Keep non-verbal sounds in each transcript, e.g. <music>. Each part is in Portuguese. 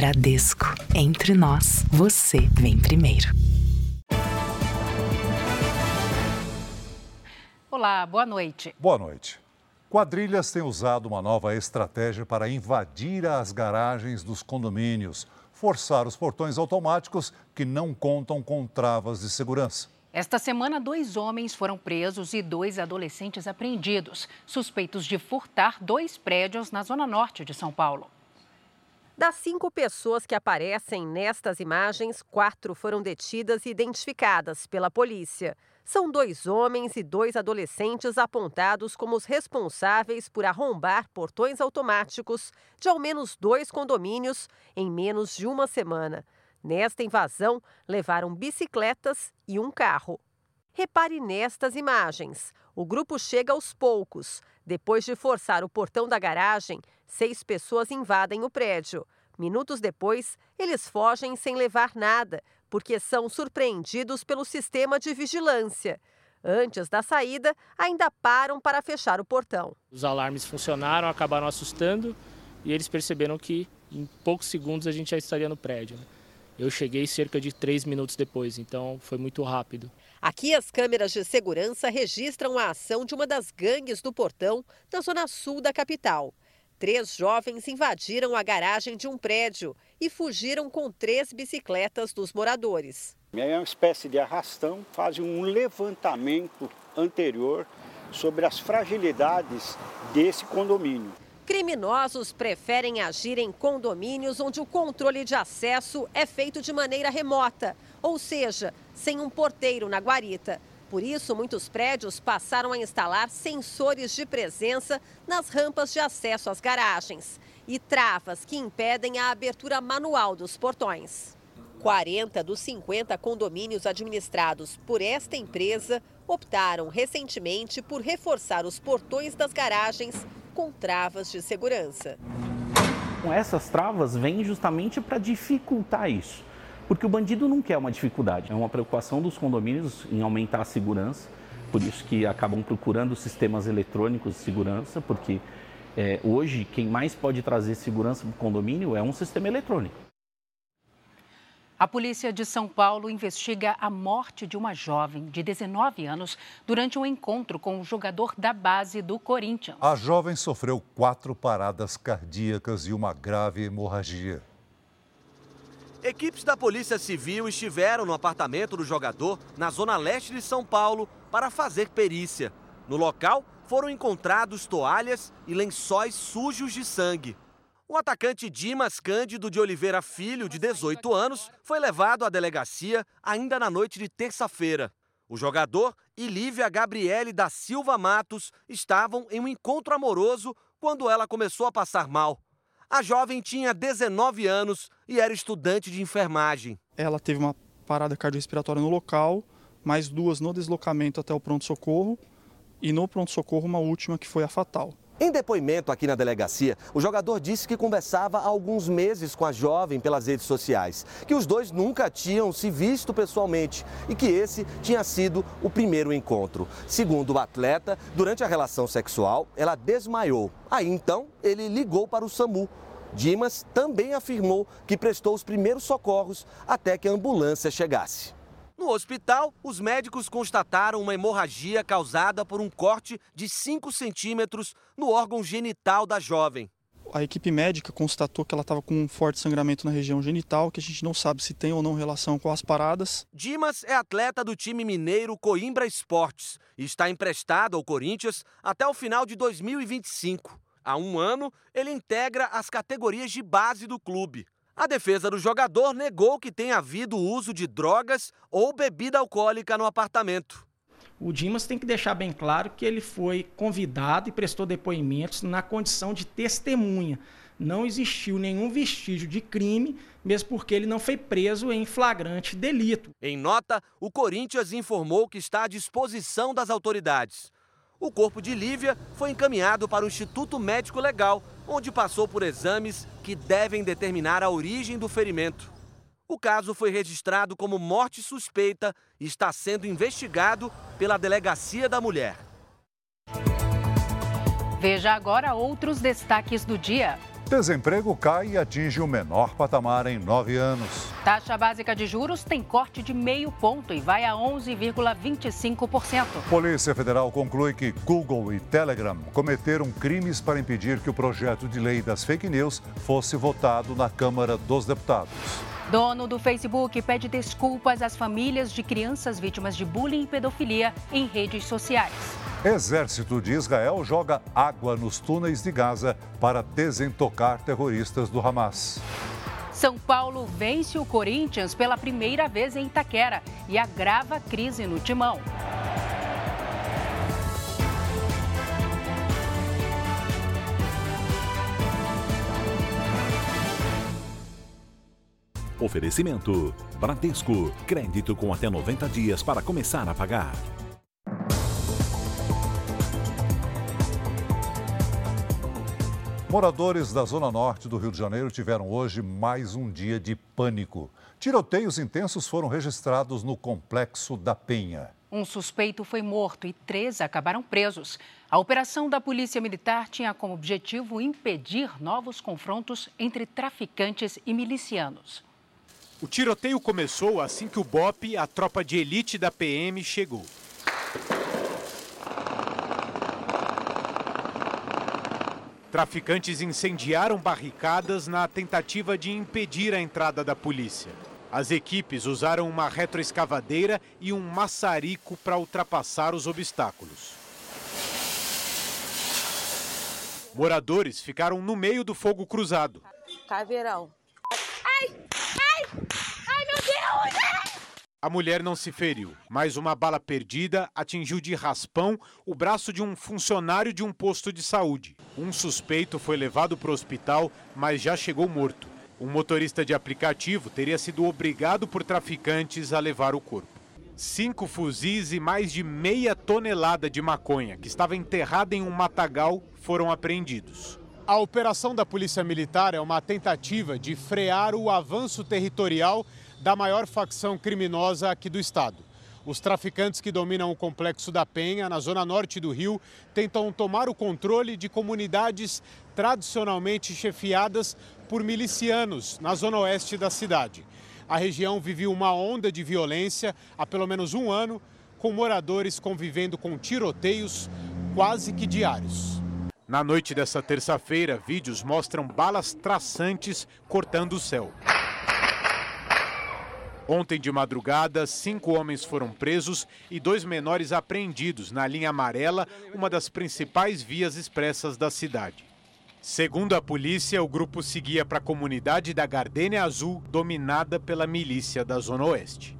Bradesco. Entre nós, você vem primeiro. Olá, boa noite. Boa noite. Quadrilhas têm usado uma nova estratégia para invadir as garagens dos condomínios, forçar os portões automáticos que não contam com travas de segurança. Esta semana, dois homens foram presos e dois adolescentes apreendidos, suspeitos de furtar dois prédios na zona norte de São Paulo. Das cinco pessoas que aparecem nestas imagens, quatro foram detidas e identificadas pela polícia. São dois homens e dois adolescentes apontados como os responsáveis por arrombar portões automáticos de ao menos dois condomínios em menos de uma semana. Nesta invasão, levaram bicicletas e um carro. Repare nestas imagens. O grupo chega aos poucos. Depois de forçar o portão da garagem, seis pessoas invadem o prédio. Minutos depois, eles fogem sem levar nada, porque são surpreendidos pelo sistema de vigilância. Antes da saída, ainda param para fechar o portão. Os alarmes funcionaram, acabaram assustando e eles perceberam que em poucos segundos a gente já estaria no prédio. Né? Eu cheguei cerca de três minutos depois, então foi muito rápido. Aqui, as câmeras de segurança registram a ação de uma das gangues do portão na zona sul da capital. Três jovens invadiram a garagem de um prédio e fugiram com três bicicletas dos moradores. É uma espécie de arrastão, fazem um levantamento anterior sobre as fragilidades desse condomínio. Criminosos preferem agir em condomínios onde o controle de acesso é feito de maneira remota, ou seja, sem um porteiro na guarita. Por isso, muitos prédios passaram a instalar sensores de presença nas rampas de acesso às garagens e travas que impedem a abertura manual dos portões. 40 dos 50 condomínios administrados por esta empresa optaram recentemente por reforçar os portões das garagens com travas de segurança. Essas travas vêm justamente para dificultar isso. Porque o bandido não quer uma dificuldade, é uma preocupação dos condomínios em aumentar a segurança, por isso que acabam procurando sistemas eletrônicos de segurança, porque é, hoje quem mais pode trazer segurança para o condomínio é um sistema eletrônico. A polícia de São Paulo investiga a morte de uma jovem de 19 anos durante um encontro com o jogador da base do Corinthians. A jovem sofreu quatro paradas cardíacas e uma grave hemorragia. Equipes da Polícia Civil estiveram no apartamento do jogador, na zona leste de São Paulo, para fazer perícia. No local, foram encontrados toalhas e lençóis sujos de sangue. O atacante Dimas Cândido de Oliveira Filho, de 18 anos, foi levado à delegacia ainda na noite de terça-feira. O jogador e Lívia Gabriele da Silva Matos estavam em um encontro amoroso quando ela começou a passar mal. A jovem tinha 19 anos e era estudante de enfermagem. Ela teve uma parada cardiorrespiratória no local, mais duas no deslocamento até o pronto-socorro e no pronto-socorro uma última que foi a fatal. Em depoimento aqui na delegacia, o jogador disse que conversava há alguns meses com a jovem pelas redes sociais, que os dois nunca tinham se visto pessoalmente e que esse tinha sido o primeiro encontro. Segundo o atleta, durante a relação sexual, ela desmaiou. Aí então, ele ligou para o SAMU. Dimas também afirmou que prestou os primeiros socorros até que a ambulância chegasse. No hospital, os médicos constataram uma hemorragia causada por um corte de 5 centímetros no órgão genital da jovem. A equipe médica constatou que ela estava com um forte sangramento na região genital, que a gente não sabe se tem ou não relação com as paradas. Dimas é atleta do time mineiro Coimbra Esportes e está emprestado ao Corinthians até o final de 2025. Há um ano, ele integra as categorias de base do clube. A defesa do jogador negou que tenha havido uso de drogas ou bebida alcoólica no apartamento. O Dimas tem que deixar bem claro que ele foi convidado e prestou depoimentos na condição de testemunha. Não existiu nenhum vestígio de crime, mesmo porque ele não foi preso em flagrante delito. Em nota, o Corinthians informou que está à disposição das autoridades. O corpo de Lívia foi encaminhado para o Instituto Médico Legal, onde passou por exames que devem determinar a origem do ferimento. O caso foi registrado como morte suspeita e está sendo investigado pela Delegacia da Mulher. Veja agora outros destaques do dia. Desemprego cai e atinge o menor patamar em nove anos. Taxa básica de juros tem corte de meio ponto e vai a 11,25%. Polícia Federal conclui que Google e Telegram cometeram crimes para impedir que o projeto de lei das fake news fosse votado na Câmara dos Deputados. Dono do Facebook pede desculpas às famílias de crianças vítimas de bullying e pedofilia em redes sociais. Exército de Israel joga água nos túneis de Gaza para desentocar terroristas do Hamas. São Paulo vence o Corinthians pela primeira vez em Itaquera e agrava a crise no timão. Oferecimento: Bradesco. Crédito com até 90 dias para começar a pagar. Moradores da Zona Norte do Rio de Janeiro tiveram hoje mais um dia de pânico. Tiroteios intensos foram registrados no Complexo da Penha. Um suspeito foi morto e três acabaram presos. A operação da Polícia Militar tinha como objetivo impedir novos confrontos entre traficantes e milicianos. O tiroteio começou assim que o BOP, a tropa de elite da PM, chegou. Traficantes incendiaram barricadas na tentativa de impedir a entrada da polícia. As equipes usaram uma retroescavadeira e um maçarico para ultrapassar os obstáculos. Moradores ficaram no meio do fogo cruzado. Caveirão. A mulher não se feriu, mas uma bala perdida atingiu de raspão o braço de um funcionário de um posto de saúde. Um suspeito foi levado para o hospital, mas já chegou morto. Um motorista de aplicativo teria sido obrigado por traficantes a levar o corpo. Cinco fuzis e mais de meia tonelada de maconha, que estava enterrada em um matagal, foram apreendidos. A operação da Polícia Militar é uma tentativa de frear o avanço territorial da maior facção criminosa aqui do estado. Os traficantes que dominam o complexo da Penha, na zona norte do Rio, tentam tomar o controle de comunidades tradicionalmente chefiadas por milicianos na zona oeste da cidade. A região viveu uma onda de violência há pelo menos um ano, com moradores convivendo com tiroteios quase que diários. Na noite dessa terça-feira, vídeos mostram balas traçantes cortando o céu. Ontem de madrugada, cinco homens foram presos e dois menores apreendidos na linha amarela, uma das principais vias expressas da cidade. Segundo a polícia, o grupo seguia para a comunidade da Gardênia Azul, dominada pela milícia da Zona Oeste.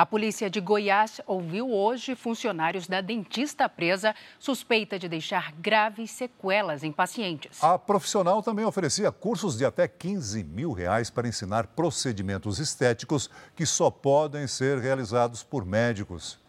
A polícia de Goiás ouviu hoje funcionários da dentista presa suspeita de deixar graves sequelas em pacientes. A profissional também oferecia cursos de até 15 mil reais para ensinar procedimentos estéticos que só podem ser realizados por médicos.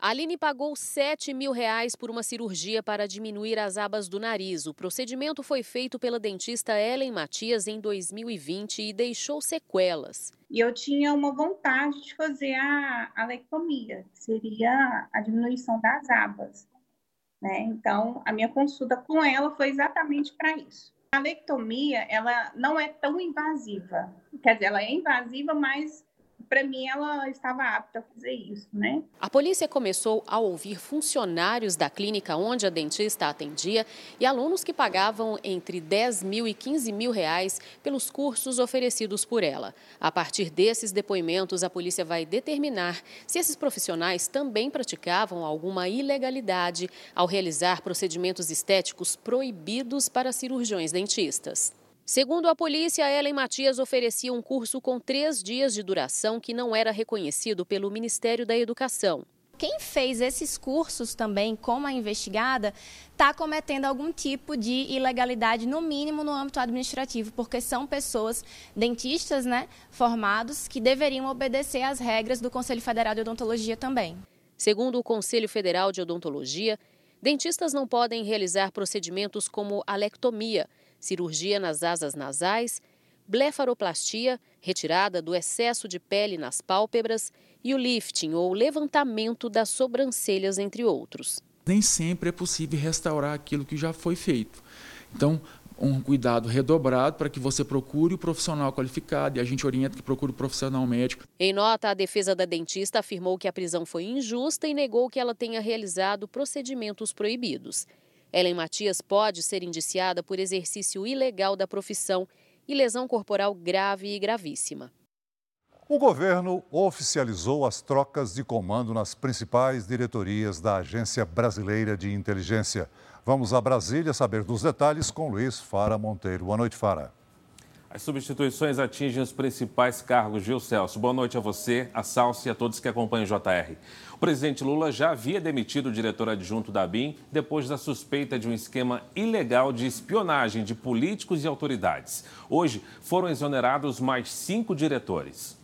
Aline pagou 7 mil reais por uma cirurgia para diminuir as abas do nariz. O procedimento foi feito pela dentista Ellen Matias em 2020 e deixou sequelas. E eu tinha uma vontade de fazer a alectomia, que seria a diminuição das abas. Né? Então, a minha consulta com ela foi exatamente para isso. A alectomia, ela não é tão invasiva. Quer dizer, ela é invasiva, mas para mim ela estava apta a fazer isso, né? A polícia começou a ouvir funcionários da clínica onde a dentista atendia e alunos que pagavam entre 10 mil e 15 mil reais pelos cursos oferecidos por ela. A partir desses depoimentos, a polícia vai determinar se esses profissionais também praticavam alguma ilegalidade ao realizar procedimentos estéticos proibidos para cirurgiões dentistas. Segundo a polícia, Ellen Matias oferecia um curso com três dias de duração que não era reconhecido pelo Ministério da Educação. Quem fez esses cursos também, como a investigada, está cometendo algum tipo de ilegalidade, no mínimo no âmbito administrativo, porque são pessoas, dentistas, né, formados, que deveriam obedecer às regras do Conselho Federal de Odontologia também. Segundo o Conselho Federal de Odontologia, dentistas não podem realizar procedimentos como alectomia, cirurgia nas asas nasais, blefaroplastia, retirada do excesso de pele nas pálpebras e o lifting ou levantamento das sobrancelhas, entre outros. Nem sempre é possível restaurar aquilo que já foi feito. Então, um cuidado redobrado para que você procure o profissional qualificado e a gente orienta que procure o profissional médico. Em nota, a defesa da dentista afirmou que a prisão foi injusta e negou que ela tenha realizado procedimentos proibidos. Ellen Matias pode ser indiciada por exercício ilegal da profissão e lesão corporal grave e gravíssima. O governo oficializou as trocas de comando nas principais diretorias da Agência Brasileira de Inteligência. Vamos a Brasília saber dos detalhes com Luiz Fara Monteiro. Boa noite, Fara. As substituições atingem os principais cargos. Gil Celso, boa noite a você, a Salsi e a todos que acompanham o JR. O presidente Lula já havia demitido o diretor adjunto da BIM depois da suspeita de um esquema ilegal de espionagem de políticos e autoridades. Hoje foram exonerados mais cinco diretores.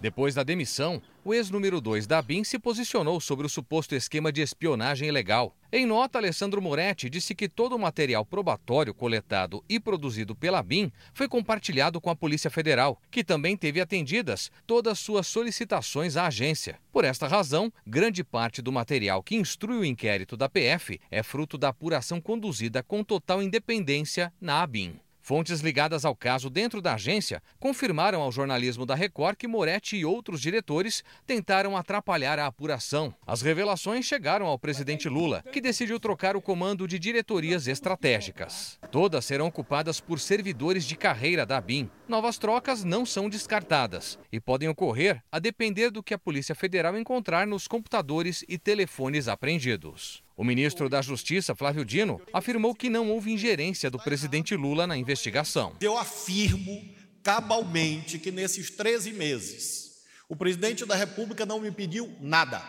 Depois da demissão, o ex-número 2 da BIM se posicionou sobre o suposto esquema de espionagem ilegal. Em nota, Alessandro Moretti disse que todo o material probatório coletado e produzido pela BIM foi compartilhado com a Polícia Federal, que também teve atendidas todas suas solicitações à agência. Por esta razão, grande parte do material que instrui o inquérito da PF é fruto da apuração conduzida com total independência na ABIN. Fontes ligadas ao caso dentro da agência confirmaram ao jornalismo da Record que Moretti e outros diretores tentaram atrapalhar a apuração. As revelações chegaram ao presidente Lula, que decidiu trocar o comando de diretorias estratégicas. Todas serão ocupadas por servidores de carreira da BIM. Novas trocas não são descartadas e podem ocorrer a depender do que a Polícia Federal encontrar nos computadores e telefones apreendidos. O ministro da Justiça, Flávio Dino, afirmou que não houve ingerência do presidente Lula na investigação. Eu afirmo cabalmente que nesses 13 meses, o presidente da República não me pediu nada.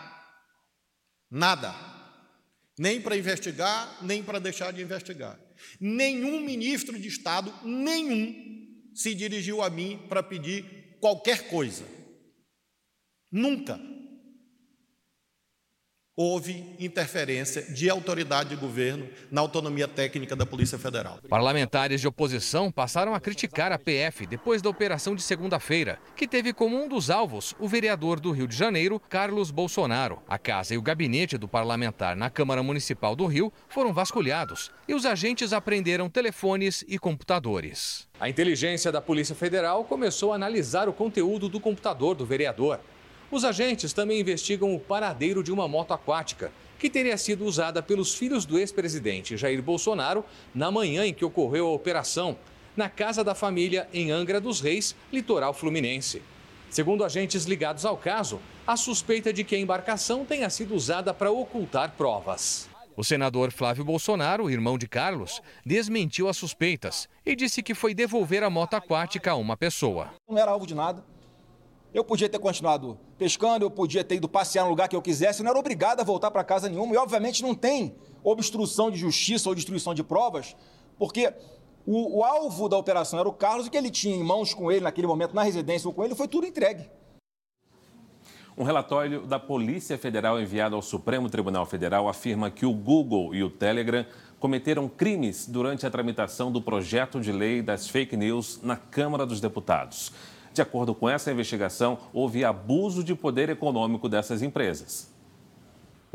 Nada. Nem para investigar, nem para deixar de investigar. Nenhum ministro de Estado, nenhum, se dirigiu a mim para pedir qualquer coisa. Nunca houve interferência de autoridade de governo na autonomia técnica da Polícia Federal. Parlamentares de oposição passaram a criticar a PF depois da operação de segunda-feira, que teve como um dos alvos o vereador do Rio de Janeiro, Carlos Bolsonaro. A casa e o gabinete do parlamentar na Câmara Municipal do Rio foram vasculhados e os agentes apreenderam telefones e computadores. A inteligência da Polícia Federal começou a analisar o conteúdo do computador do vereador. Os agentes também investigam o paradeiro de uma moto aquática, que teria sido usada pelos filhos do ex-presidente Jair Bolsonaro na manhã em que ocorreu a operação, na casa da família em Angra dos Reis, litoral fluminense. Segundo agentes ligados ao caso, a suspeita de que a embarcação tenha sido usada para ocultar provas. O senador Flávio Bolsonaro, irmão de Carlos, desmentiu as suspeitas e disse que foi devolver a moto aquática a uma pessoa. Não era alvo de nada. Eu podia ter continuado pescando, eu podia ter ido passear no lugar que eu quisesse, não era obrigado a voltar para casa nenhuma. E, obviamente, não tem obstrução de justiça ou destruição de provas, porque o, o alvo da operação era o Carlos, o que ele tinha em mãos com ele naquele momento, na residência ou com ele, foi tudo entregue. Um relatório da Polícia Federal enviado ao Supremo Tribunal Federal afirma que o Google e o Telegram cometeram crimes durante a tramitação do projeto de lei das fake news na Câmara dos Deputados. De acordo com essa investigação, houve abuso de poder econômico dessas empresas.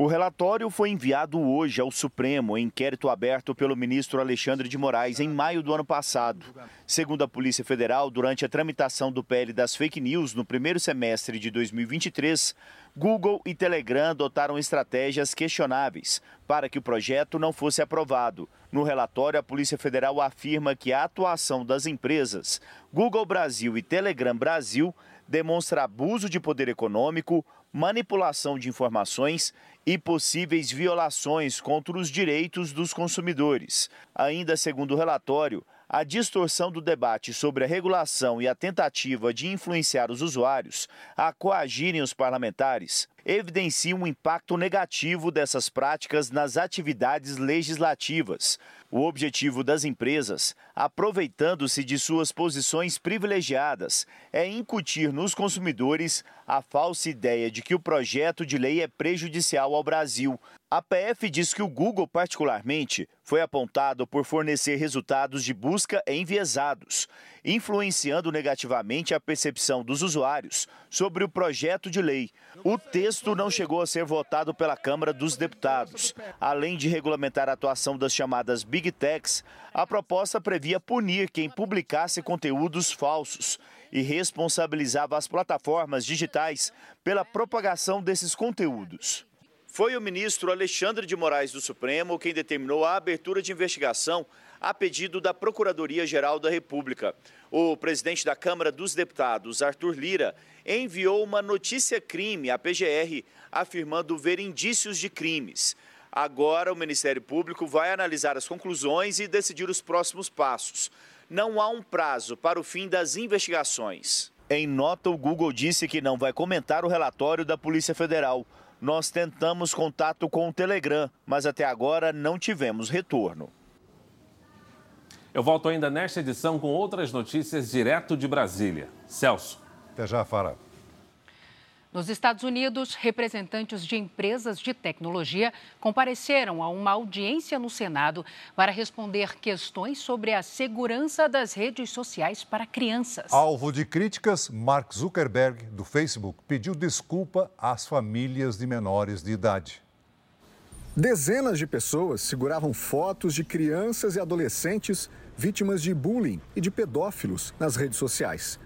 O relatório foi enviado hoje ao Supremo em inquérito aberto pelo ministro Alexandre de Moraes em maio do ano passado. Segundo a Polícia Federal, durante a tramitação do PL das fake news no primeiro semestre de 2023, Google e Telegram adotaram estratégias questionáveis para que o projeto não fosse aprovado. No relatório, a Polícia Federal afirma que a atuação das empresas Google Brasil e Telegram Brasil demonstra abuso de poder econômico, manipulação de informações e possíveis violações contra os direitos dos consumidores. Ainda segundo o relatório, a distorção do debate sobre a regulação e a tentativa de influenciar os usuários a coagirem os parlamentares evidencia um impacto negativo dessas práticas nas atividades legislativas. O objetivo das empresas, aproveitando-se de suas posições privilegiadas, é incutir nos consumidores a falsa ideia de que o projeto de lei é prejudicial ao Brasil. A PF diz que o Google, particularmente, foi apontado por fornecer resultados de busca enviesados, influenciando negativamente a percepção dos usuários sobre o projeto de lei. O texto não chegou a ser votado pela Câmara dos Deputados. Além de regulamentar a atuação das chamadas Big Techs, a proposta previa punir quem publicasse conteúdos falsos e responsabilizava as plataformas digitais pela propagação desses conteúdos. Foi o ministro Alexandre de Moraes do Supremo quem determinou a abertura de investigação a pedido da Procuradoria-Geral da República. O presidente da Câmara dos Deputados, Arthur Lira, enviou uma notícia-crime à PGR afirmando ver indícios de crimes. Agora, o Ministério Público vai analisar as conclusões e decidir os próximos passos. Não há um prazo para o fim das investigações. Em nota, o Google disse que não vai comentar o relatório da Polícia Federal. Nós tentamos contato com o Telegram, mas até agora não tivemos retorno. Eu volto ainda nesta edição com outras notícias direto de Brasília. Celso. Até já, Fara. Nos Estados Unidos, representantes de empresas de tecnologia compareceram a uma audiência no Senado para responder questões sobre a segurança das redes sociais para crianças. Alvo de críticas, Mark Zuckerberg, do Facebook, pediu desculpa às famílias de menores de idade. Dezenas de pessoas seguravam fotos de crianças e adolescentes vítimas de bullying e de pedófilos nas redes sociais.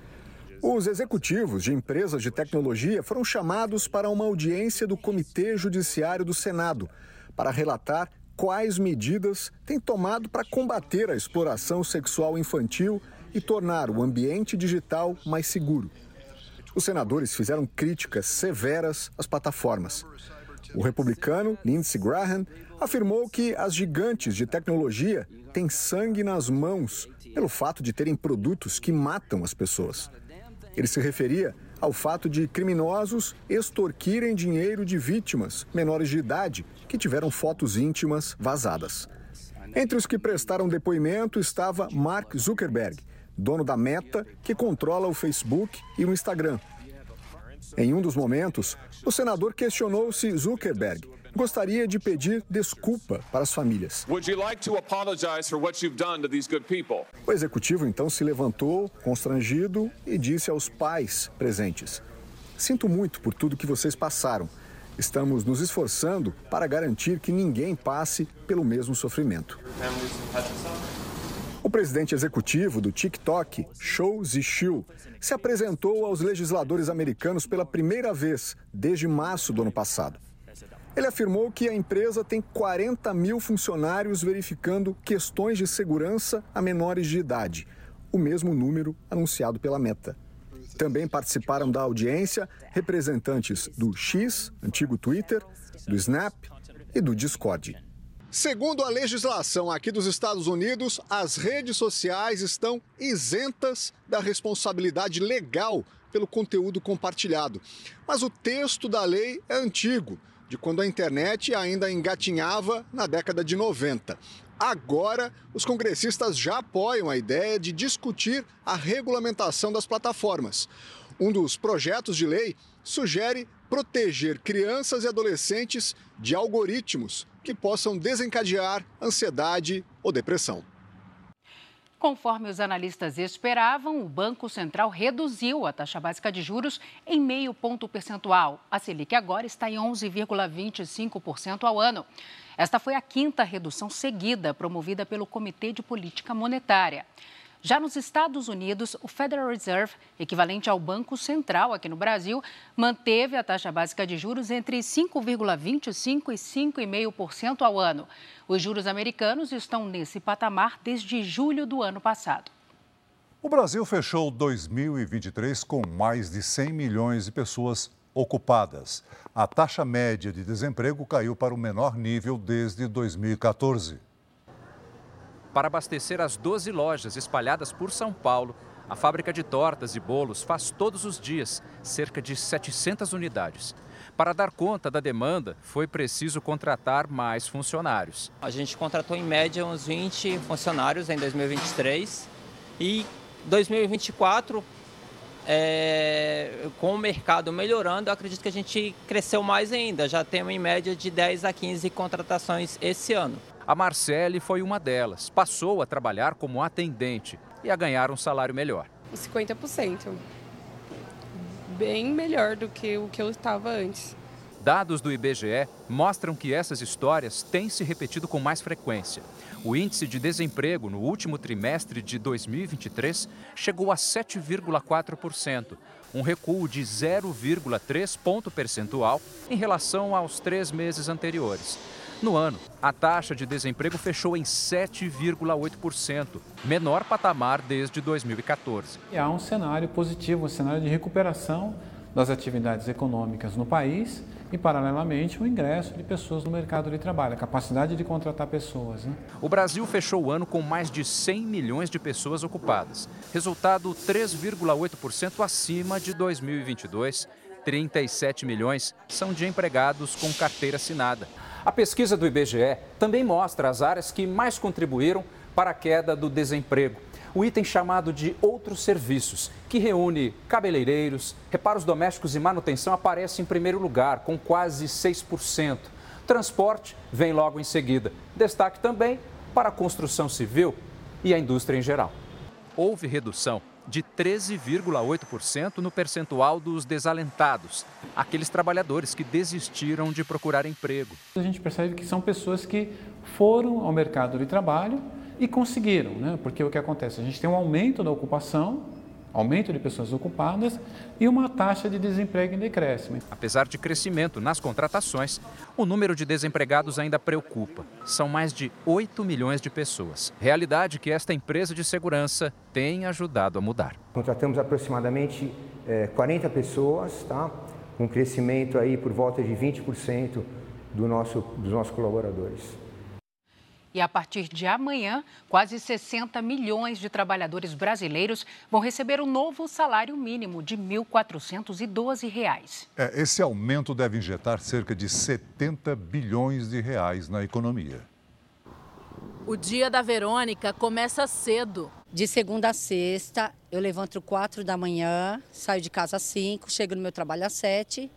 Os executivos de empresas de tecnologia foram chamados para uma audiência do Comitê Judiciário do Senado para relatar quais medidas têm tomado para combater a exploração sexual infantil e tornar o ambiente digital mais seguro. Os senadores fizeram críticas severas às plataformas. O republicano Lindsey Graham afirmou que as gigantes de tecnologia têm sangue nas mãos pelo fato de terem produtos que matam as pessoas. Ele se referia ao fato de criminosos extorquirem dinheiro de vítimas menores de idade que tiveram fotos íntimas vazadas. Entre os que prestaram depoimento estava Mark Zuckerberg, dono da Meta, que controla o Facebook e o Instagram. Em um dos momentos, o senador questionou se Zuckerberg gostaria de pedir desculpa para as famílias. O executivo então se levantou, constrangido, e disse aos pais presentes: Sinto muito por tudo que vocês passaram. Estamos nos esforçando para garantir que ninguém passe pelo mesmo sofrimento. O presidente executivo do TikTok, Shou Zishu, se apresentou aos legisladores americanos pela primeira vez desde março do ano passado. Ele afirmou que a empresa tem 40 mil funcionários verificando questões de segurança a menores de idade, o mesmo número anunciado pela Meta. Também participaram da audiência representantes do X, antigo Twitter, do Snap e do Discord. Segundo a legislação aqui dos Estados Unidos, as redes sociais estão isentas da responsabilidade legal pelo conteúdo compartilhado. Mas o texto da lei é antigo de quando a internet ainda engatinhava na década de 90. Agora, os congressistas já apoiam a ideia de discutir a regulamentação das plataformas. Um dos projetos de lei sugere proteger crianças e adolescentes de algoritmos que possam desencadear ansiedade ou depressão. Conforme os analistas esperavam, o Banco Central reduziu a taxa básica de juros em meio ponto percentual. A Selic agora está em 11,25% ao ano. Esta foi a quinta redução seguida promovida pelo Comitê de Política Monetária. Já nos Estados Unidos, o Federal Reserve, equivalente ao Banco Central aqui no Brasil, manteve a taxa básica de juros entre 5,25% e 5,5% ao ano. Os juros americanos estão nesse patamar desde julho do ano passado. O Brasil fechou 2023 com mais de 100 milhões de pessoas ocupadas. A taxa média de desemprego caiu para o menor nível desde 2014. Para abastecer as 12 lojas espalhadas por São Paulo, a fábrica de tortas e bolos faz todos os dias cerca de 700 unidades. Para dar conta da demanda, foi preciso contratar mais funcionários. A gente contratou em média uns 20 funcionários em 2023 e 2024 é, com o mercado melhorando, acredito que a gente cresceu mais ainda. Já temos em média de 10 a 15 contratações esse ano. A Marcele foi uma delas. Passou a trabalhar como atendente e a ganhar um salário melhor. 50%. Bem melhor do que o que eu estava antes. Dados do IBGE mostram que essas histórias têm se repetido com mais frequência. O índice de desemprego no último trimestre de 2023 chegou a 7,4%, um recuo de 0,3 ponto percentual em relação aos três meses anteriores. No ano, a taxa de desemprego fechou em 7,8%, menor patamar desde 2014. E há um cenário positivo, um cenário de recuperação das atividades econômicas no país e, paralelamente, o ingresso de pessoas no mercado de trabalho, a capacidade de contratar pessoas. Né? O Brasil fechou o ano com mais de 100 milhões de pessoas ocupadas, resultado 3,8% acima de 2022. 37 milhões são de empregados com carteira assinada. A pesquisa do IBGE também mostra as áreas que mais contribuíram para a queda do desemprego o item chamado de outros serviços, que reúne cabeleireiros, reparos domésticos e manutenção, aparece em primeiro lugar, com quase 6%. Transporte vem logo em seguida. Destaque também para a construção civil e a indústria em geral. Houve redução de 13,8% no percentual dos desalentados, aqueles trabalhadores que desistiram de procurar emprego. A gente percebe que são pessoas que foram ao mercado de trabalho e conseguiram, né? porque o que acontece? A gente tem um aumento da ocupação, aumento de pessoas ocupadas e uma taxa de desemprego em decréscimo. Apesar de crescimento nas contratações, o número de desempregados ainda preocupa. São mais de 8 milhões de pessoas. Realidade que esta empresa de segurança tem ajudado a mudar. Contratamos aproximadamente é, 40 pessoas, tá? com um crescimento aí por volta de 20% do nosso, dos nossos colaboradores. E a partir de amanhã, quase 60 milhões de trabalhadores brasileiros vão receber o um novo salário mínimo de R$ 1.412. É, esse aumento deve injetar cerca de 70 bilhões de reais na economia. O dia da Verônica começa cedo. De segunda a sexta, eu levanto 4 da manhã, saio de casa às 5, chego no meu trabalho às 7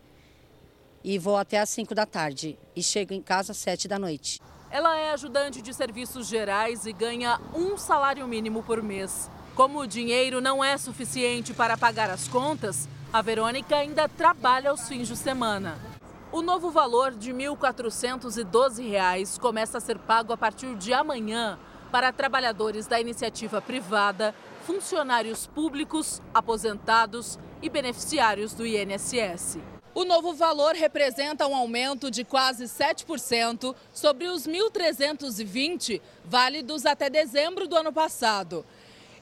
e vou até às 5 da tarde. E chego em casa às 7 da noite. Ela é ajudante de serviços gerais e ganha um salário mínimo por mês. Como o dinheiro não é suficiente para pagar as contas, a Verônica ainda trabalha aos fins de semana. O novo valor de R$ 1.412 começa a ser pago a partir de amanhã para trabalhadores da iniciativa privada, funcionários públicos, aposentados e beneficiários do INSS. O novo valor representa um aumento de quase 7% sobre os 1.320 válidos até dezembro do ano passado.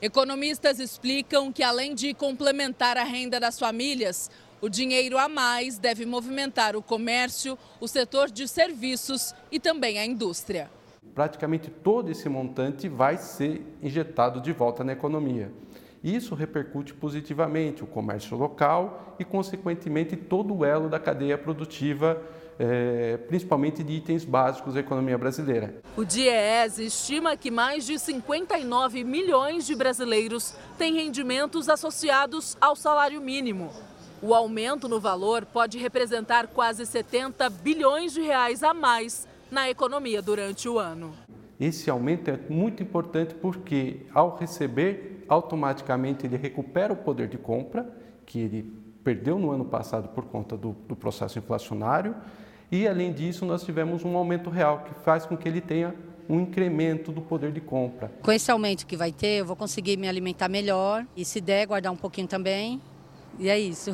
Economistas explicam que, além de complementar a renda das famílias, o dinheiro a mais deve movimentar o comércio, o setor de serviços e também a indústria. Praticamente todo esse montante vai ser injetado de volta na economia. Isso repercute positivamente o comércio local e, consequentemente, todo o elo da cadeia produtiva, é, principalmente de itens básicos da economia brasileira. O DIEES estima que mais de 59 milhões de brasileiros têm rendimentos associados ao salário mínimo. O aumento no valor pode representar quase 70 bilhões de reais a mais na economia durante o ano. Esse aumento é muito importante porque, ao receber automaticamente ele recupera o poder de compra que ele perdeu no ano passado por conta do, do processo inflacionário e, além disso, nós tivemos um aumento real que faz com que ele tenha um incremento do poder de compra. Com esse aumento que vai ter, eu vou conseguir me alimentar melhor e, se der, guardar um pouquinho também. E é isso.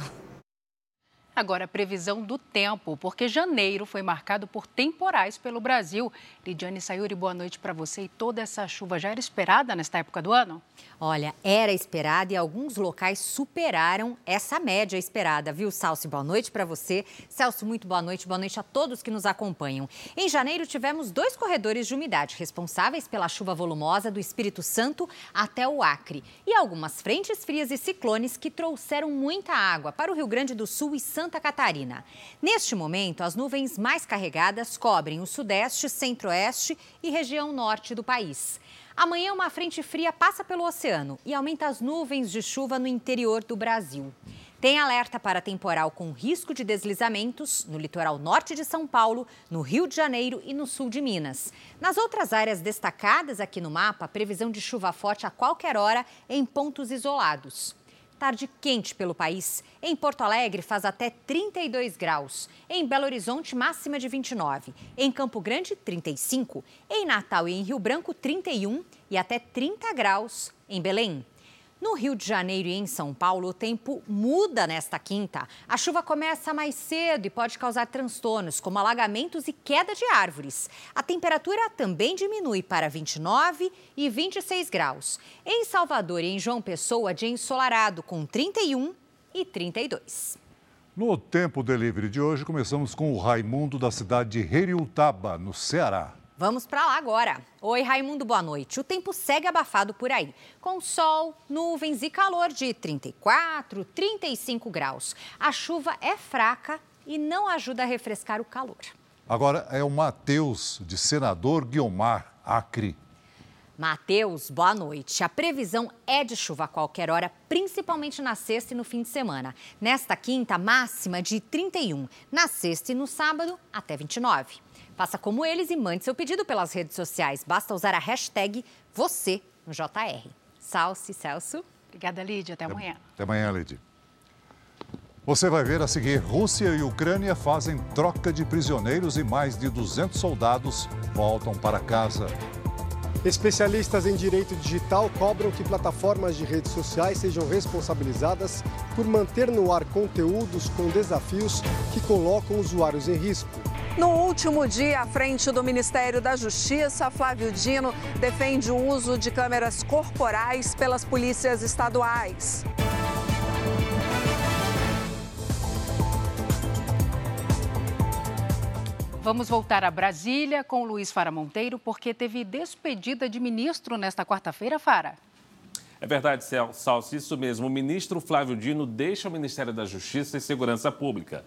Agora, a previsão do tempo, porque janeiro foi marcado por temporais pelo Brasil. Lidiane Sayuri, boa noite para você. E toda essa chuva já era esperada nesta época do ano? Olha, era esperada e alguns locais superaram essa média esperada, viu, Salsi? Boa noite para você. Celso, muito boa noite. Boa noite a todos que nos acompanham. Em janeiro, tivemos dois corredores de umidade responsáveis pela chuva volumosa do Espírito Santo até o Acre. E algumas frentes frias e ciclones que trouxeram muita água para o Rio Grande do Sul e Santa Santa Catarina. Neste momento, as nuvens mais carregadas cobrem o sudeste, centro-oeste e região norte do país. Amanhã, uma frente fria passa pelo oceano e aumenta as nuvens de chuva no interior do Brasil. Tem alerta para temporal com risco de deslizamentos no litoral norte de São Paulo, no Rio de Janeiro e no sul de Minas. Nas outras áreas destacadas aqui no mapa, previsão de chuva forte a qualquer hora em pontos isolados. Tarde quente pelo país. Em Porto Alegre faz até 32 graus. Em Belo Horizonte, máxima de 29. Em Campo Grande, 35. Em Natal e em Rio Branco, 31 e até 30 graus em Belém. No Rio de Janeiro e em São Paulo, o tempo muda nesta quinta. A chuva começa mais cedo e pode causar transtornos, como alagamentos e queda de árvores. A temperatura também diminui para 29 e 26 graus. Em Salvador e em João Pessoa, dia ensolarado, com 31 e 32. No Tempo Delivery de hoje, começamos com o Raimundo da cidade de Heriutaba, no Ceará. Vamos para lá agora. Oi, Raimundo, boa noite. O tempo segue abafado por aí, com sol, nuvens e calor de 34, 35 graus. A chuva é fraca e não ajuda a refrescar o calor. Agora é o Matheus, de Senador Guiomar, Acre. Matheus, boa noite. A previsão é de chuva a qualquer hora, principalmente na sexta e no fim de semana. Nesta quinta, máxima de 31. Na sexta e no sábado, até 29. Faça como eles e mande seu pedido pelas redes sociais. Basta usar a hashtag você no JR. Salce, Celso. Obrigada, Lídia. Até amanhã. Até amanhã, Lídia. Você vai ver a seguir: Rússia e Ucrânia fazem troca de prisioneiros e mais de 200 soldados voltam para casa. Especialistas em direito digital cobram que plataformas de redes sociais sejam responsabilizadas por manter no ar conteúdos com desafios que colocam usuários em risco. No último dia, à frente do Ministério da Justiça, Flávio Dino defende o uso de câmeras corporais pelas polícias estaduais. Vamos voltar a Brasília com Luiz Fara Monteiro, porque teve despedida de ministro nesta quarta-feira, Fara. É verdade, Celso, isso mesmo. O ministro Flávio Dino deixa o Ministério da Justiça e Segurança Pública.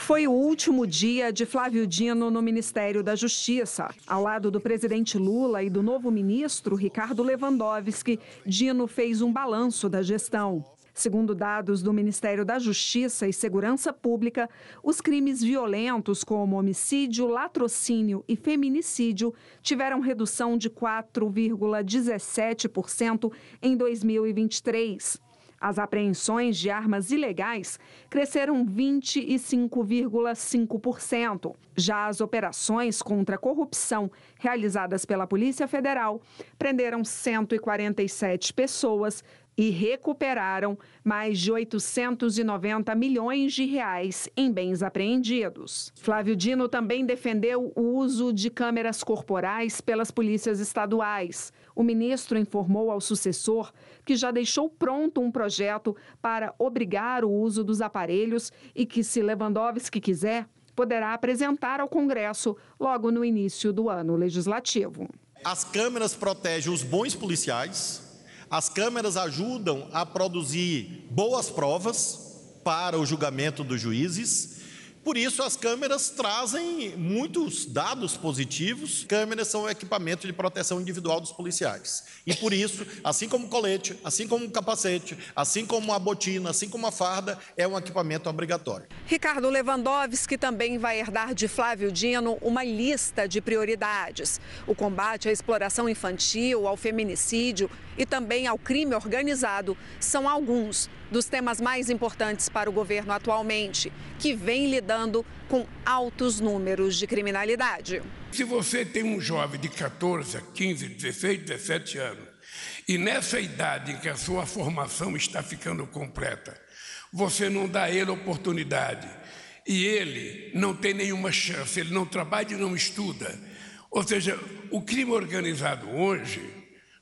Foi o último dia de Flávio Dino no Ministério da Justiça. Ao lado do presidente Lula e do novo ministro Ricardo Lewandowski, Dino fez um balanço da gestão. Segundo dados do Ministério da Justiça e Segurança Pública, os crimes violentos como homicídio, latrocínio e feminicídio tiveram redução de 4,17% em 2023. As apreensões de armas ilegais cresceram 25,5%. Já as operações contra a corrupção realizadas pela Polícia Federal prenderam 147 pessoas e recuperaram mais de 890 milhões de reais em bens apreendidos. Flávio Dino também defendeu o uso de câmeras corporais pelas polícias estaduais. O ministro informou ao sucessor que já deixou pronto um projeto para obrigar o uso dos aparelhos e que, se Lewandowski quiser, poderá apresentar ao Congresso logo no início do ano legislativo. As câmeras protegem os bons policiais, as câmeras ajudam a produzir boas provas para o julgamento dos juízes por isso, as câmeras trazem muitos dados positivos. Câmeras são equipamento de proteção individual dos policiais. E por isso, assim como o colete, assim como o capacete, assim como a botina, assim como a farda, é um equipamento obrigatório. Ricardo Lewandowski também vai herdar de Flávio Dino uma lista de prioridades: o combate à exploração infantil, ao feminicídio e também ao crime organizado são alguns dos temas mais importantes para o governo atualmente, que vem lidando com altos números de criminalidade. Se você tem um jovem de 14, 15, 16, 17 anos, e nessa idade em que a sua formação está ficando completa, você não dá a ele oportunidade e ele não tem nenhuma chance, ele não trabalha e não estuda. Ou seja, o crime organizado hoje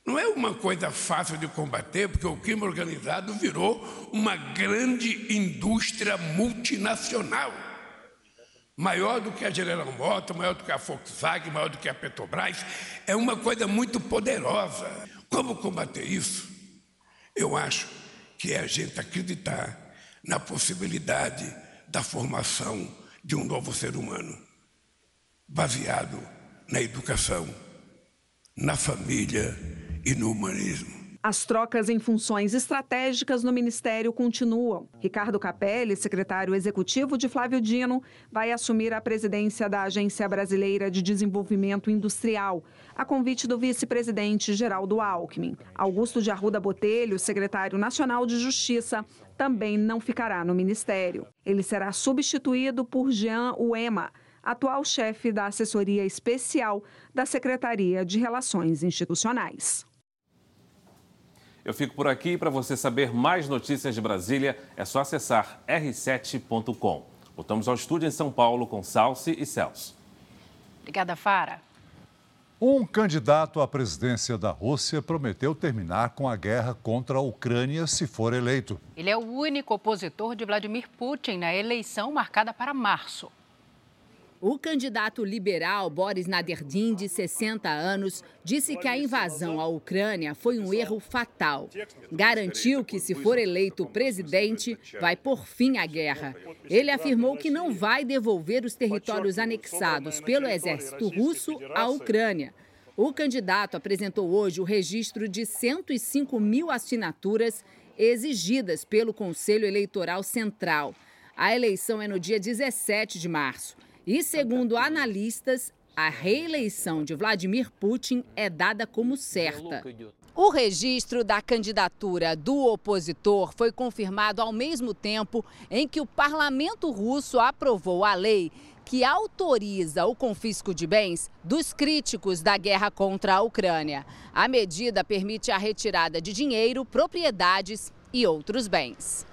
não é uma coisa fácil de combater, porque o crime organizado virou uma grande indústria multinacional. Maior do que a General Motors, maior do que a Volkswagen, maior do que a Petrobras. É uma coisa muito poderosa. Como combater isso? Eu acho que é a gente acreditar na possibilidade da formação de um novo ser humano, baseado na educação, na família e no humanismo. As trocas em funções estratégicas no Ministério continuam. Ricardo Capelli, secretário executivo de Flávio Dino, vai assumir a presidência da Agência Brasileira de Desenvolvimento Industrial, a convite do vice-presidente Geraldo Alckmin. Augusto de Arruda Botelho, secretário nacional de Justiça, também não ficará no ministério. Ele será substituído por Jean Uema, atual chefe da assessoria especial da Secretaria de Relações Institucionais. Eu fico por aqui. Para você saber mais notícias de Brasília, é só acessar r7.com. Voltamos ao estúdio em São Paulo com Salsi e Celso. Obrigada, Fara. Um candidato à presidência da Rússia prometeu terminar com a guerra contra a Ucrânia se for eleito. Ele é o único opositor de Vladimir Putin na eleição marcada para março. O candidato liberal Boris Naderdin, de 60 anos, disse que a invasão à Ucrânia foi um erro fatal. Garantiu que, se for eleito presidente, vai pôr fim à guerra. Ele afirmou que não vai devolver os territórios anexados pelo exército russo à Ucrânia. O candidato apresentou hoje o registro de 105 mil assinaturas exigidas pelo Conselho Eleitoral Central. A eleição é no dia 17 de março. E, segundo analistas, a reeleição de Vladimir Putin é dada como certa. O registro da candidatura do opositor foi confirmado ao mesmo tempo em que o parlamento russo aprovou a lei que autoriza o confisco de bens dos críticos da guerra contra a Ucrânia. A medida permite a retirada de dinheiro, propriedades e outros bens.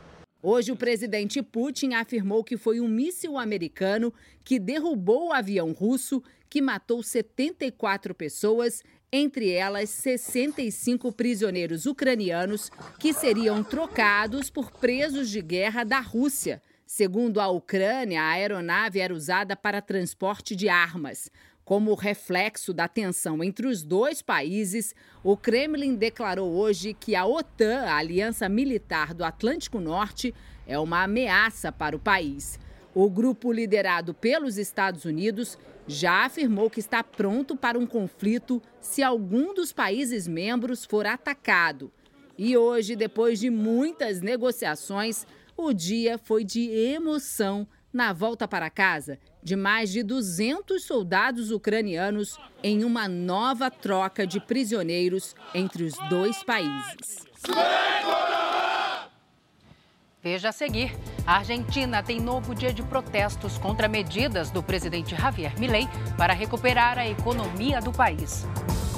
Hoje, o presidente Putin afirmou que foi um míssil americano que derrubou o avião russo que matou 74 pessoas, entre elas 65 prisioneiros ucranianos que seriam trocados por presos de guerra da Rússia. Segundo a Ucrânia, a aeronave era usada para transporte de armas. Como reflexo da tensão entre os dois países, o Kremlin declarou hoje que a OTAN, a Aliança Militar do Atlântico Norte, é uma ameaça para o país. O grupo liderado pelos Estados Unidos já afirmou que está pronto para um conflito se algum dos países membros for atacado. E hoje, depois de muitas negociações, o dia foi de emoção na volta para casa de mais de 200 soldados ucranianos em uma nova troca de prisioneiros entre os dois países. Veja a seguir: a Argentina tem novo dia de protestos contra medidas do presidente Javier Milei para recuperar a economia do país.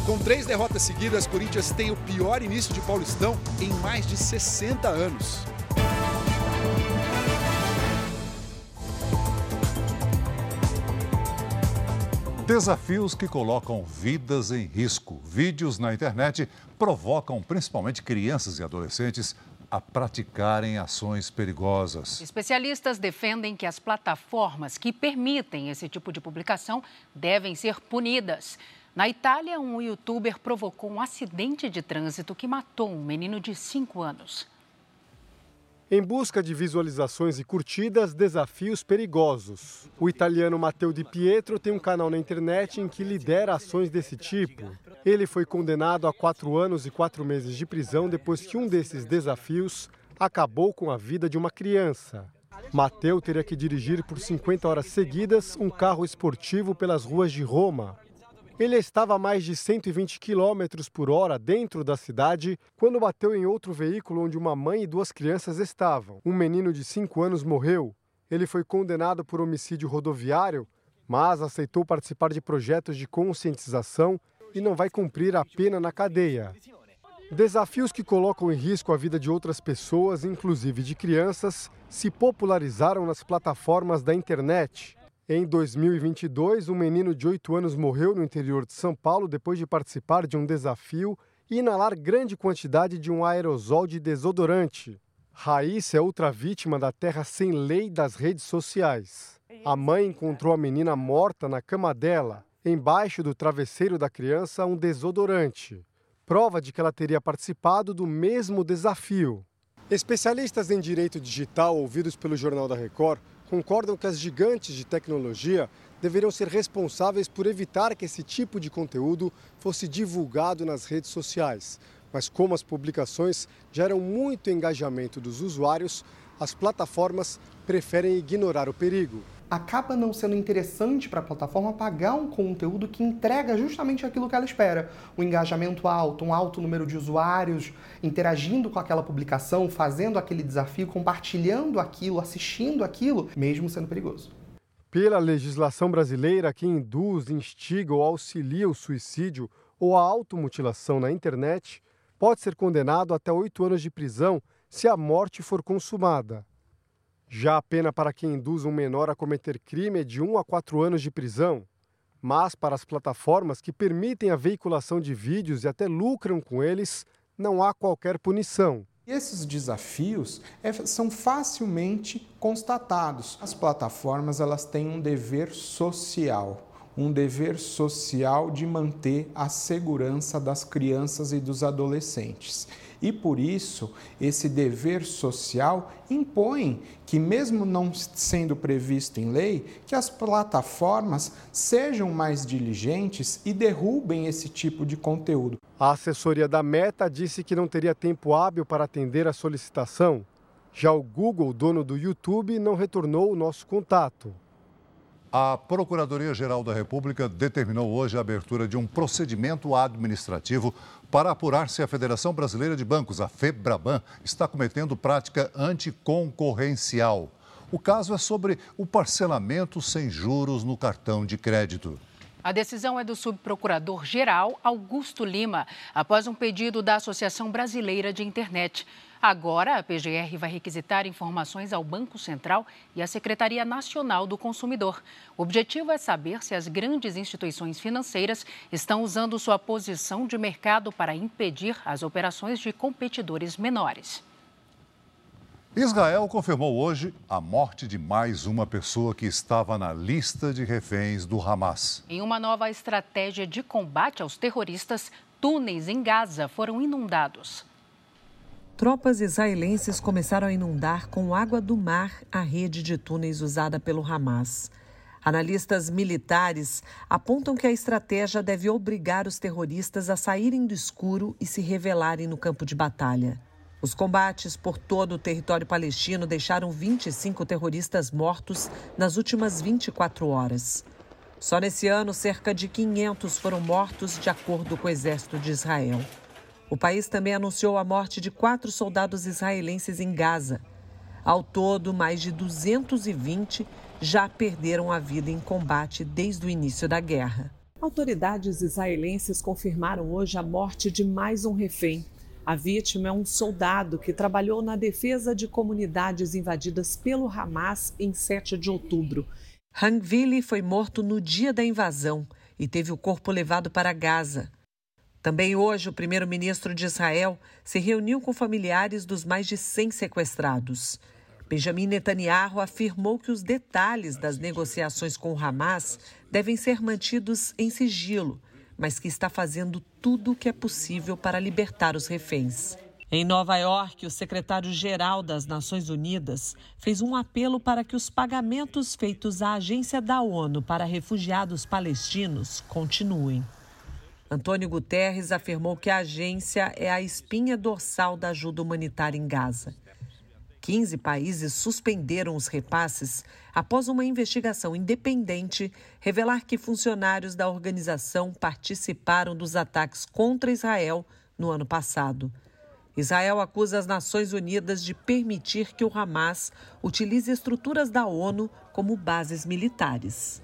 Com três derrotas seguidas, Corinthians tem o pior início de Paulistão em mais de 60 anos. Desafios que colocam vidas em risco. Vídeos na internet provocam principalmente crianças e adolescentes a praticarem ações perigosas. Especialistas defendem que as plataformas que permitem esse tipo de publicação devem ser punidas. Na Itália, um youtuber provocou um acidente de trânsito que matou um menino de 5 anos. Em busca de visualizações e curtidas, desafios perigosos. O italiano Matteo Di Pietro tem um canal na internet em que lidera ações desse tipo. Ele foi condenado a quatro anos e quatro meses de prisão depois que um desses desafios acabou com a vida de uma criança. Matteo teria que dirigir por 50 horas seguidas um carro esportivo pelas ruas de Roma. Ele estava a mais de 120 km por hora dentro da cidade quando bateu em outro veículo onde uma mãe e duas crianças estavam. Um menino de 5 anos morreu. Ele foi condenado por homicídio rodoviário, mas aceitou participar de projetos de conscientização e não vai cumprir a pena na cadeia. Desafios que colocam em risco a vida de outras pessoas, inclusive de crianças, se popularizaram nas plataformas da internet. Em 2022, um menino de 8 anos morreu no interior de São Paulo depois de participar de um desafio e inalar grande quantidade de um aerosol de desodorante. Raíssa é outra vítima da terra sem lei das redes sociais. A mãe encontrou a menina morta na cama dela. Embaixo do travesseiro da criança, um desodorante. Prova de que ela teria participado do mesmo desafio. Especialistas em direito digital, ouvidos pelo Jornal da Record, concordam que as gigantes de tecnologia deveriam ser responsáveis por evitar que esse tipo de conteúdo fosse divulgado nas redes sociais. Mas como as publicações geram muito engajamento dos usuários, as plataformas preferem ignorar o perigo acaba não sendo interessante para a plataforma pagar um conteúdo que entrega justamente aquilo que ela espera. Um engajamento alto, um alto número de usuários interagindo com aquela publicação, fazendo aquele desafio, compartilhando aquilo, assistindo aquilo, mesmo sendo perigoso. Pela legislação brasileira que induz, instiga ou auxilia o suicídio ou a automutilação na internet, pode ser condenado até oito anos de prisão se a morte for consumada. Já a pena para quem induz um menor a cometer crime é de 1 a 4 anos de prisão. Mas para as plataformas que permitem a veiculação de vídeos e até lucram com eles, não há qualquer punição. Esses desafios é, são facilmente constatados. As plataformas elas têm um dever social, um dever social de manter a segurança das crianças e dos adolescentes. E por isso, esse dever social impõe que, mesmo não sendo previsto em lei, que as plataformas sejam mais diligentes e derrubem esse tipo de conteúdo. A assessoria da Meta disse que não teria tempo hábil para atender a solicitação. Já o Google, dono do YouTube, não retornou o nosso contato. A Procuradoria-Geral da República determinou hoje a abertura de um procedimento administrativo para apurar se a Federação Brasileira de Bancos, a FEBRABAN, está cometendo prática anticoncorrencial. O caso é sobre o parcelamento sem juros no cartão de crédito. A decisão é do subprocurador-geral Augusto Lima, após um pedido da Associação Brasileira de Internet. Agora, a PGR vai requisitar informações ao Banco Central e à Secretaria Nacional do Consumidor. O objetivo é saber se as grandes instituições financeiras estão usando sua posição de mercado para impedir as operações de competidores menores. Israel confirmou hoje a morte de mais uma pessoa que estava na lista de reféns do Hamas. Em uma nova estratégia de combate aos terroristas, túneis em Gaza foram inundados tropas israelenses começaram a inundar com água do mar a rede de túneis usada pelo Hamas. Analistas militares apontam que a estratégia deve obrigar os terroristas a saírem do escuro e se revelarem no campo de batalha. Os combates por todo o território palestino deixaram 25 terroristas mortos nas últimas 24 horas. Só nesse ano, cerca de 500 foram mortos, de acordo com o exército de Israel. O país também anunciou a morte de quatro soldados israelenses em Gaza. Ao todo, mais de 220 já perderam a vida em combate desde o início da guerra. Autoridades israelenses confirmaram hoje a morte de mais um refém. A vítima é um soldado que trabalhou na defesa de comunidades invadidas pelo Hamas em 7 de outubro. Hangvili foi morto no dia da invasão e teve o corpo levado para Gaza. Também hoje, o primeiro-ministro de Israel se reuniu com familiares dos mais de 100 sequestrados. Benjamin Netanyahu afirmou que os detalhes das negociações com o Hamas devem ser mantidos em sigilo, mas que está fazendo tudo o que é possível para libertar os reféns. Em Nova York, o secretário-geral das Nações Unidas fez um apelo para que os pagamentos feitos à Agência da ONU para Refugiados Palestinos continuem. Antônio Guterres afirmou que a agência é a espinha dorsal da ajuda humanitária em Gaza. 15 países suspenderam os repasses após uma investigação independente revelar que funcionários da organização participaram dos ataques contra Israel no ano passado. Israel acusa as Nações Unidas de permitir que o Hamas utilize estruturas da ONU como bases militares.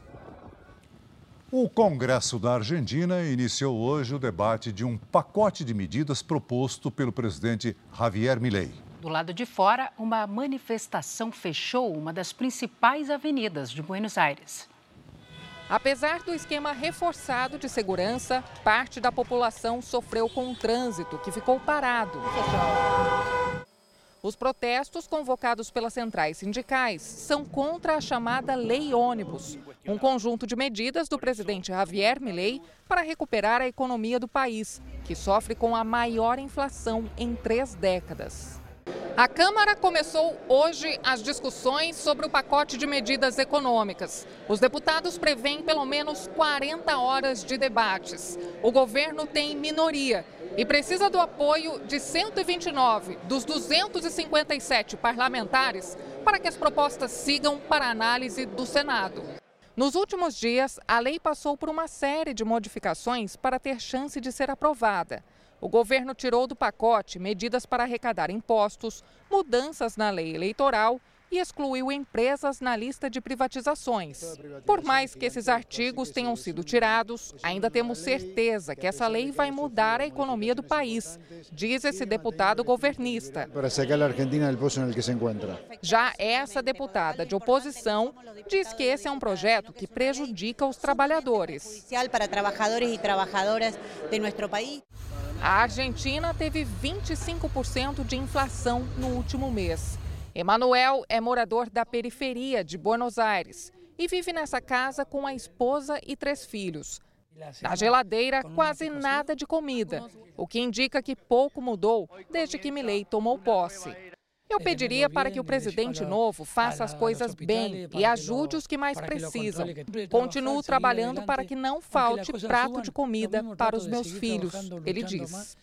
O Congresso da Argentina iniciou hoje o debate de um pacote de medidas proposto pelo presidente Javier Milei. Do lado de fora, uma manifestação fechou uma das principais avenidas de Buenos Aires. Apesar do esquema reforçado de segurança, parte da população sofreu com o trânsito, que ficou parado. Os protestos convocados pelas centrais sindicais são contra a chamada Lei Ônibus, um conjunto de medidas do presidente Javier Milei para recuperar a economia do país, que sofre com a maior inflação em três décadas. A Câmara começou hoje as discussões sobre o pacote de medidas econômicas. Os deputados prevêem pelo menos 40 horas de debates. O governo tem minoria e precisa do apoio de 129 dos 257 parlamentares para que as propostas sigam para análise do Senado. Nos últimos dias, a lei passou por uma série de modificações para ter chance de ser aprovada. O governo tirou do pacote medidas para arrecadar impostos, mudanças na lei eleitoral e excluiu empresas na lista de privatizações. Por mais que esses artigos tenham sido tirados, ainda temos certeza que essa lei vai mudar a economia do país, diz esse deputado governista. Já essa deputada de oposição diz que esse é um projeto que prejudica os trabalhadores. A Argentina teve 25% de inflação no último mês. Emanuel é morador da periferia de Buenos Aires e vive nessa casa com a esposa e três filhos. Na geladeira, quase nada de comida, o que indica que pouco mudou desde que Milei tomou posse. Eu pediria para que o presidente novo faça as coisas bem e ajude os que mais precisam. Continuo trabalhando para que não falte prato de comida para os meus filhos, ele diz.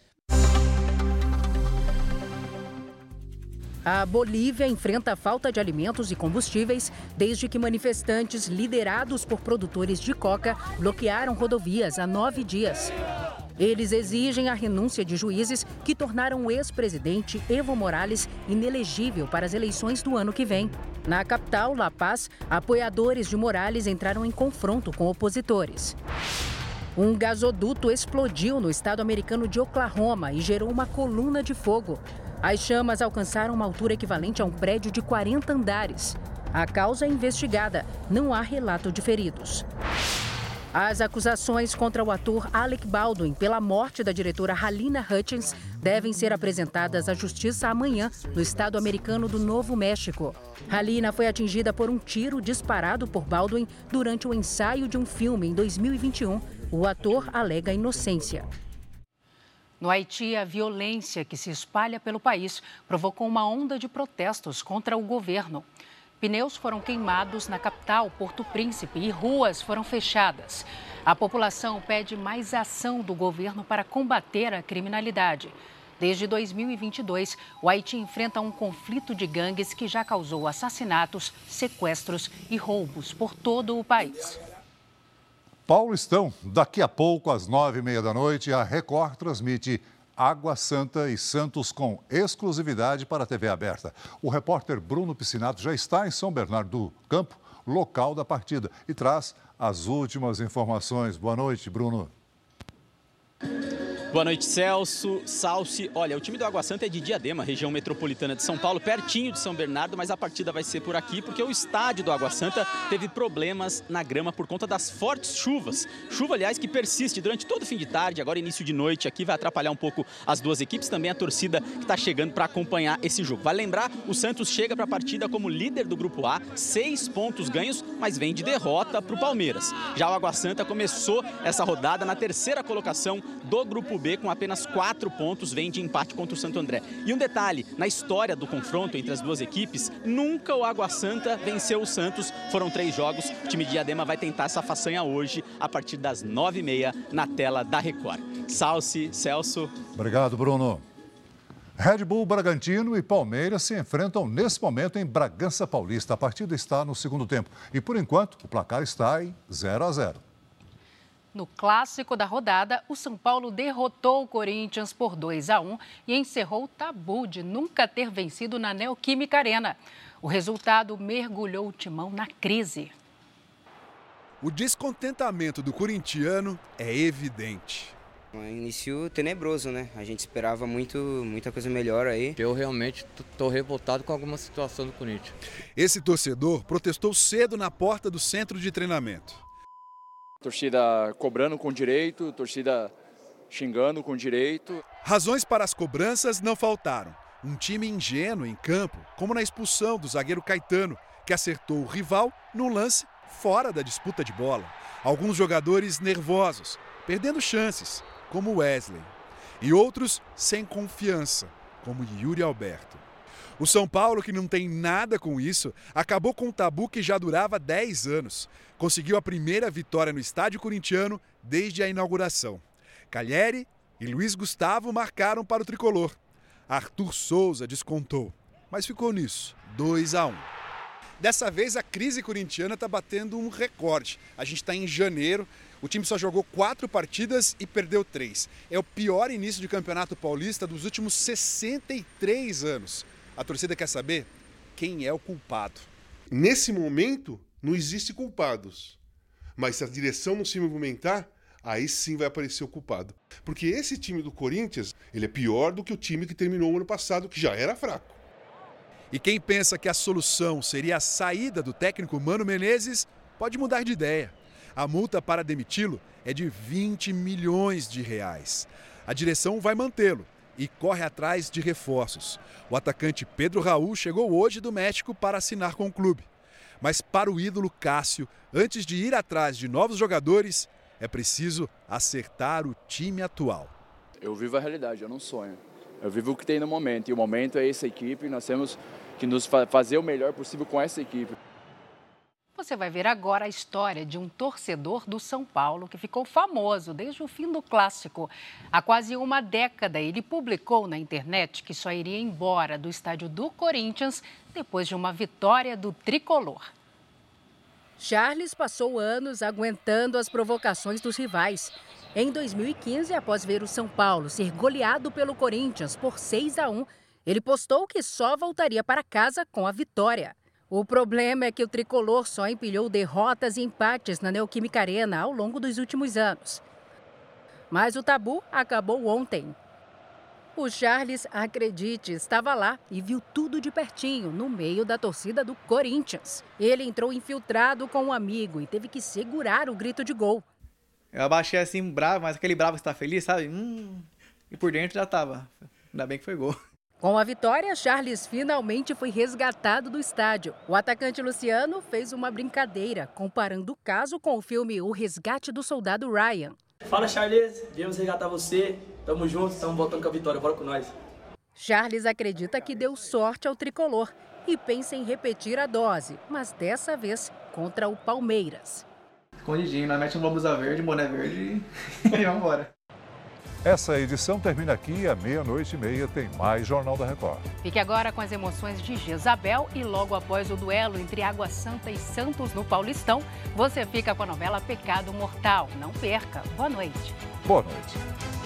A Bolívia enfrenta a falta de alimentos e combustíveis desde que manifestantes liderados por produtores de coca bloquearam rodovias há nove dias. Eles exigem a renúncia de juízes que tornaram o ex-presidente Evo Morales inelegível para as eleições do ano que vem. Na capital, La Paz, apoiadores de Morales entraram em confronto com opositores. Um gasoduto explodiu no estado americano de Oklahoma e gerou uma coluna de fogo. As chamas alcançaram uma altura equivalente a um prédio de 40 andares. A causa é investigada, não há relato de feridos. As acusações contra o ator Alec Baldwin pela morte da diretora Halina Hutchins devem ser apresentadas à justiça amanhã no estado americano do Novo México. Halina foi atingida por um tiro disparado por Baldwin durante o ensaio de um filme em 2021. O ator alega inocência. No Haiti, a violência que se espalha pelo país provocou uma onda de protestos contra o governo. Pneus foram queimados na capital, Porto Príncipe, e ruas foram fechadas. A população pede mais ação do governo para combater a criminalidade. Desde 2022, o Haiti enfrenta um conflito de gangues que já causou assassinatos, sequestros e roubos por todo o país. Paulistão, daqui a pouco, às nove e meia da noite, a Record transmite Água Santa e Santos com exclusividade para a TV aberta. O repórter Bruno Piscinato já está em São Bernardo do Campo, local da partida, e traz as últimas informações. Boa noite, Bruno. Boa noite, Celso, Salsi. Olha, o time do Água Santa é de Diadema, região metropolitana de São Paulo, pertinho de São Bernardo, mas a partida vai ser por aqui porque o estádio do Água Santa teve problemas na grama por conta das fortes chuvas. Chuva, aliás, que persiste durante todo o fim de tarde, agora início de noite aqui, vai atrapalhar um pouco as duas equipes, também a torcida que está chegando para acompanhar esse jogo. Vale lembrar, o Santos chega para a partida como líder do Grupo A, seis pontos ganhos, mas vem de derrota para o Palmeiras. Já o Água Santa começou essa rodada na terceira colocação do Grupo B com apenas quatro pontos, vem de empate contra o Santo André. E um detalhe, na história do confronto entre as duas equipes, nunca o Água Santa venceu o Santos, foram três jogos, o time de Diadema vai tentar essa façanha hoje, a partir das nove e meia, na tela da Record. Salce, Celso. Obrigado, Bruno. Red Bull Bragantino e Palmeiras se enfrentam nesse momento em Bragança Paulista. A partida está no segundo tempo e, por enquanto, o placar está em 0 a 0. No clássico da rodada, o São Paulo derrotou o Corinthians por 2 a 1 e encerrou o tabu de nunca ter vencido na Neoquímica Arena. O resultado mergulhou o timão na crise. O descontentamento do corintiano é evidente. Um início tenebroso, né? A gente esperava muito, muita coisa melhor aí. Eu realmente estou revoltado com alguma situação do Corinthians. Esse torcedor protestou cedo na porta do centro de treinamento. Torcida cobrando com direito, torcida xingando com direito. Razões para as cobranças não faltaram. Um time ingênuo em campo, como na expulsão do zagueiro Caetano, que acertou o rival num lance fora da disputa de bola. Alguns jogadores nervosos, perdendo chances, como Wesley. E outros sem confiança, como Yuri Alberto. O São Paulo, que não tem nada com isso, acabou com um tabu que já durava 10 anos. Conseguiu a primeira vitória no estádio corintiano desde a inauguração. Calheri e Luiz Gustavo marcaram para o tricolor. Arthur Souza descontou, mas ficou nisso, 2 a 1. Dessa vez a crise corintiana está batendo um recorde. A gente está em janeiro, o time só jogou quatro partidas e perdeu três. É o pior início de campeonato paulista dos últimos 63 anos. A torcida quer saber quem é o culpado. Nesse momento, não existe culpados. Mas se a direção não se movimentar, aí sim vai aparecer o culpado. Porque esse time do Corinthians, ele é pior do que o time que terminou o ano passado, que já era fraco. E quem pensa que a solução seria a saída do técnico Mano Menezes, pode mudar de ideia. A multa para demiti-lo é de 20 milhões de reais. A direção vai mantê-lo e corre atrás de reforços. O atacante Pedro Raul chegou hoje do México para assinar com o clube. Mas para o ídolo Cássio, antes de ir atrás de novos jogadores, é preciso acertar o time atual. Eu vivo a realidade, eu não sonho. Eu vivo o que tem no momento e o momento é essa equipe. Nós temos que nos fazer o melhor possível com essa equipe. Você vai ver agora a história de um torcedor do São Paulo que ficou famoso desde o fim do clássico. Há quase uma década, ele publicou na internet que só iria embora do estádio do Corinthians depois de uma vitória do tricolor. Charles passou anos aguentando as provocações dos rivais. Em 2015, após ver o São Paulo ser goleado pelo Corinthians por 6 a 1, ele postou que só voltaria para casa com a vitória. O problema é que o tricolor só empilhou derrotas e empates na Neoquímica Arena ao longo dos últimos anos. Mas o tabu acabou ontem. O Charles, acredite, estava lá e viu tudo de pertinho, no meio da torcida do Corinthians. Ele entrou infiltrado com um amigo e teve que segurar o grito de gol. Eu abaixei assim, bravo, mas aquele bravo está feliz, sabe? Hum, e por dentro já estava. Ainda bem que foi gol. Com a vitória, Charles finalmente foi resgatado do estádio. O atacante Luciano fez uma brincadeira, comparando o caso com o filme O Resgate do Soldado Ryan. Fala, Charles. Viemos resgatar você. Tamo junto, estamos voltando com a vitória. Bora com nós. Charles acredita que deu sorte ao tricolor e pensa em repetir a dose, mas dessa vez contra o Palmeiras. Escondidinho, nós mete um blusa verde, boné verde e <laughs> vamos embora. Essa edição termina aqui, à meia-noite e meia tem mais Jornal da Record. Fique agora com as emoções de Jezabel e logo após o duelo entre Água Santa e Santos no Paulistão, você fica com a novela Pecado Mortal. Não perca. Boa noite. Boa noite.